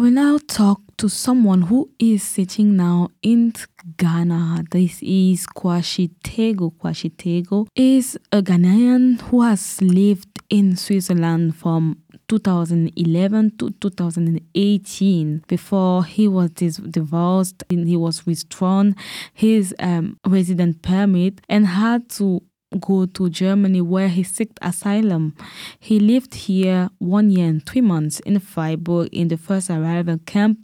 will now talk to someone who is sitting now in Ghana. This is Quashie Tagoe. Kwashitego is a Ghanaian who has lived in Switzerland from 2011 to 2018 before he was divorced and he was withdrawn his um, resident permit and had to go to Germany where he sought asylum. He lived here one year and three months in Freiburg in the first arrival camp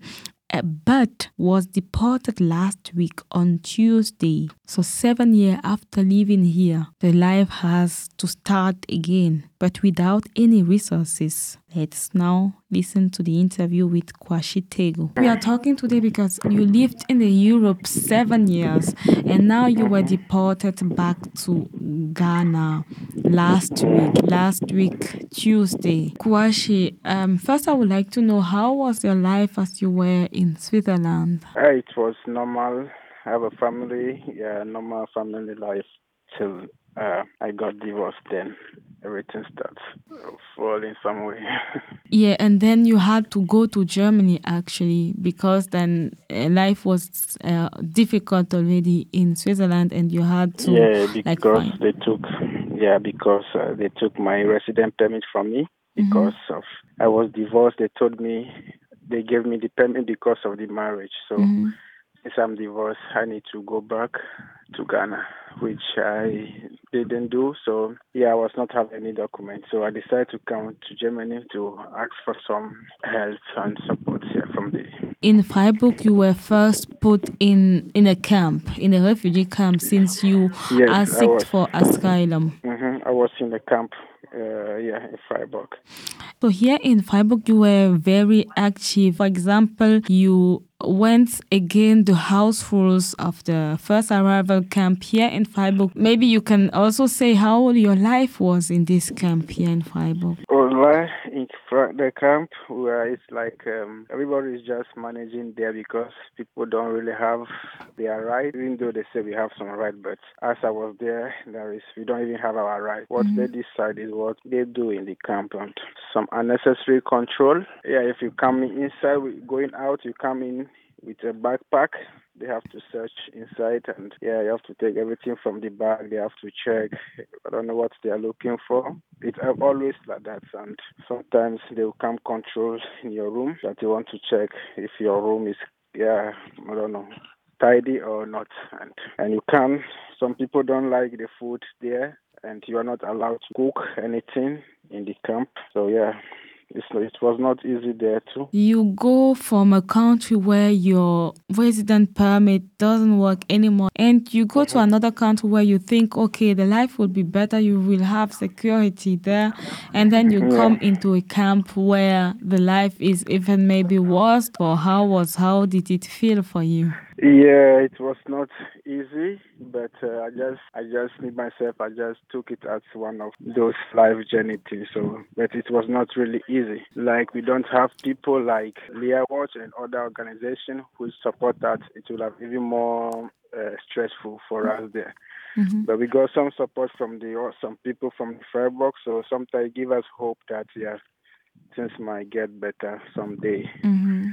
uh, but was deported last week on Tuesday. So, seven years after leaving here, the life has to start again, but without any resources. Let's now listen to the interview with Quashie Tagoe. We are talking today because you lived in the Europe seven years and now you were deported back to Ghana last week, last week, Tuesday. Quashie, um, first I would like to know how was your life as you were in Switzerland? Uh, it was normal. I have a family, yeah, normal family life till uh, I got divorced then everything starts falling some way. yeah, and then you had to go to Germany actually because then uh, life was uh, difficult already in Switzerland, and you had to. Yeah, because like, they took. Yeah, because uh, they took my resident permit from me mm-hmm. because mm-hmm. of I was divorced. They told me they gave me the permit because of the marriage. So. Mm-hmm I'm divorced, I need to go back to Ghana, which I didn't do. So yeah, I was not having any documents. So I decided to come to Germany to ask for some help and support here from the. In Freiburg, you were first put in in a camp, in a refugee camp, since you yes, asked for asylum. Mm-hmm, I was in a camp uh, yeah, in Freiburg. So here in Freiburg, you were very active. For example, you went again the house rules of the first arrival camp here in Freiburg. Maybe you can also say how your life was in this camp here in Freiburg. Well, life in the camp where it's like um, everybody is just managing there because people don't really have their right, even though they say we have some right. But as I was there, there is we don't even have our right. What mm-hmm. they decide is what they do in the camp and some unnecessary control. Yeah, if you come inside, going out, you come in with a backpack. They have to search inside, and yeah, you have to take everything from the bag. They have to check. I don't know what they are looking for. It's always like that, and sometimes they will come control in your room that you want to check if your room is yeah, I don't know, tidy or not, and and you can. Some people don't like the food there, and you are not allowed to cook anything in the camp. So yeah, it's, it was not easy there too. You go from a country where your resident permit doesn't work anymore, and you go to uh-huh. another country where you think, okay, the life will be better, you will have security there, and then you yeah. come into a camp where the life is even maybe worse. Or how was how did it feel for you? Yeah, it was not easy, but uh, I just I just need myself. I just took it as one of those life journey things. So, but it was not really easy. Like we don't have people like Lea-Watch and other organizations who support that. It will have even more uh, stressful for us there. Mm-hmm. But we got some support from the or some people from Freiburg, so sometimes give us hope that yeah, things might get better someday. Mm-hmm.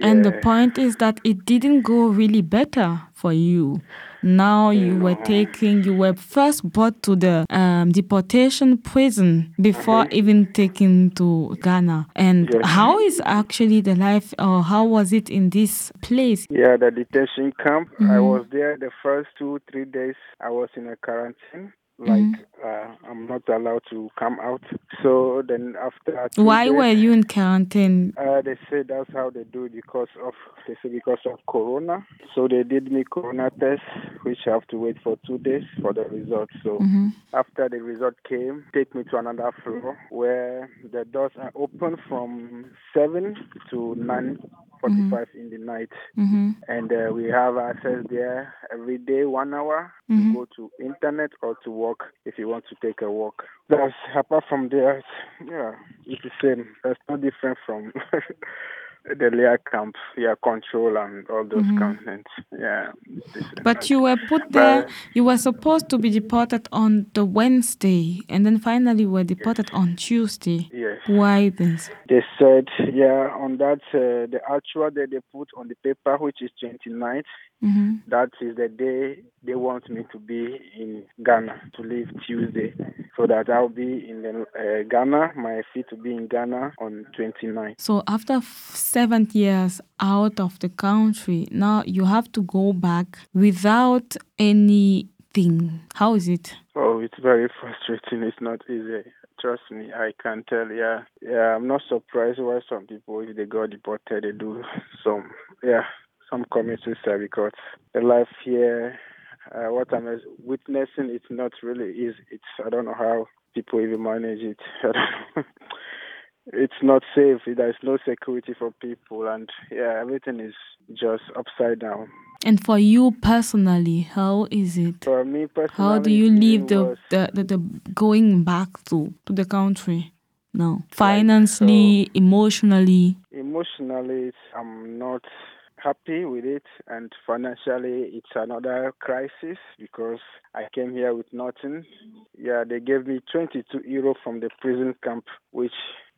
And the point is that it didn't go really better for you. Now you were taking, you were first brought to the um, deportation prison before mm-hmm. even taken to Ghana. And yes. how is actually the life, or how was it in this place? Yeah, the detention camp. Mm-hmm. I was there the first two, three days. I was in a quarantine like mm-hmm. uh, I'm not allowed to come out. So then after why days, were you in quarantine? Uh, they say that's how they do because of they say because of corona. So they did me corona test, which I have to wait for two days for the result. So mm-hmm. after the result came, take me to another floor where the doors are open from seven to nine 45 mm-hmm. in the night. Mm-hmm. And uh, we have access there every day, one hour mm-hmm. to go to internet or to walk if you want to take a walk. That's apart from there, yeah, it's the same. That's no different from the LEA camp, yeah, control and all those contents. Yeah. But you were put there, But- you were supposed to be deported on the Wednesday, and then finally were deported on Tuesday. Yes. Why this? They said, yeah, on that, uh, the actual day they put on the paper, which is 29th, hmm that is the day they want me to be in Ghana, to leave Tuesday. So that I'll be in the, uh, Ghana, my feet to be in Ghana on 29th. So after f- seven years out of the country, now you have to go back without anything. How is it? Oh, it's very frustrating. It's not easy. Trust me, I can tell. Yeah, yeah. I'm not surprised why some people, if they got deported, they do some, yeah, some commit suicide because the life here, uh, what I'm witnessing, it's not really easy. It's I don't know how people even manage it. I don't know. It's not safe. There's no security for people, and yeah, everything is just upside down. And for you personally, how is it? For me personally, How do you leave the, the, the, the going back to, to the country now? Financially, emotionally. emotionally i'm not happy with it and financially it's another crisis because i came here with nothing yeah they gave me 22 euro from the prison camp which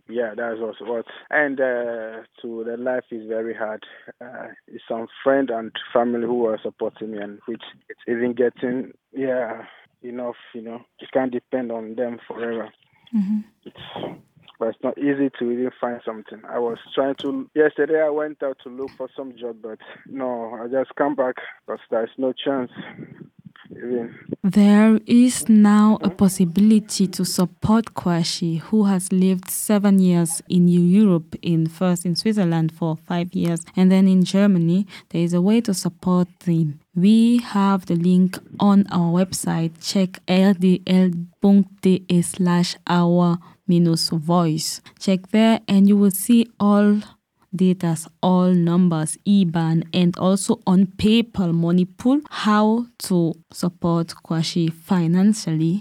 yeah that's also what and uh, to the life is very hard uh, it's some friend and family who are supporting me and which it's even getting yeah enough you know you can't depend on them forever hmm it's but it's not easy to even find something. I was trying to yesterday. I went out to look for some job, but no, I just come back because there's no chance. There is now a possibility to support Quashie, who has lived seven years in Europe, in first in Switzerland for five years, and then in Germany. There is a way to support him. We have the link on our website. Check rdl.de slash our minus voice. Check there and you will see all datas, all numbers, IBAN, and also on PayPal Money Pool how to support Quashie financially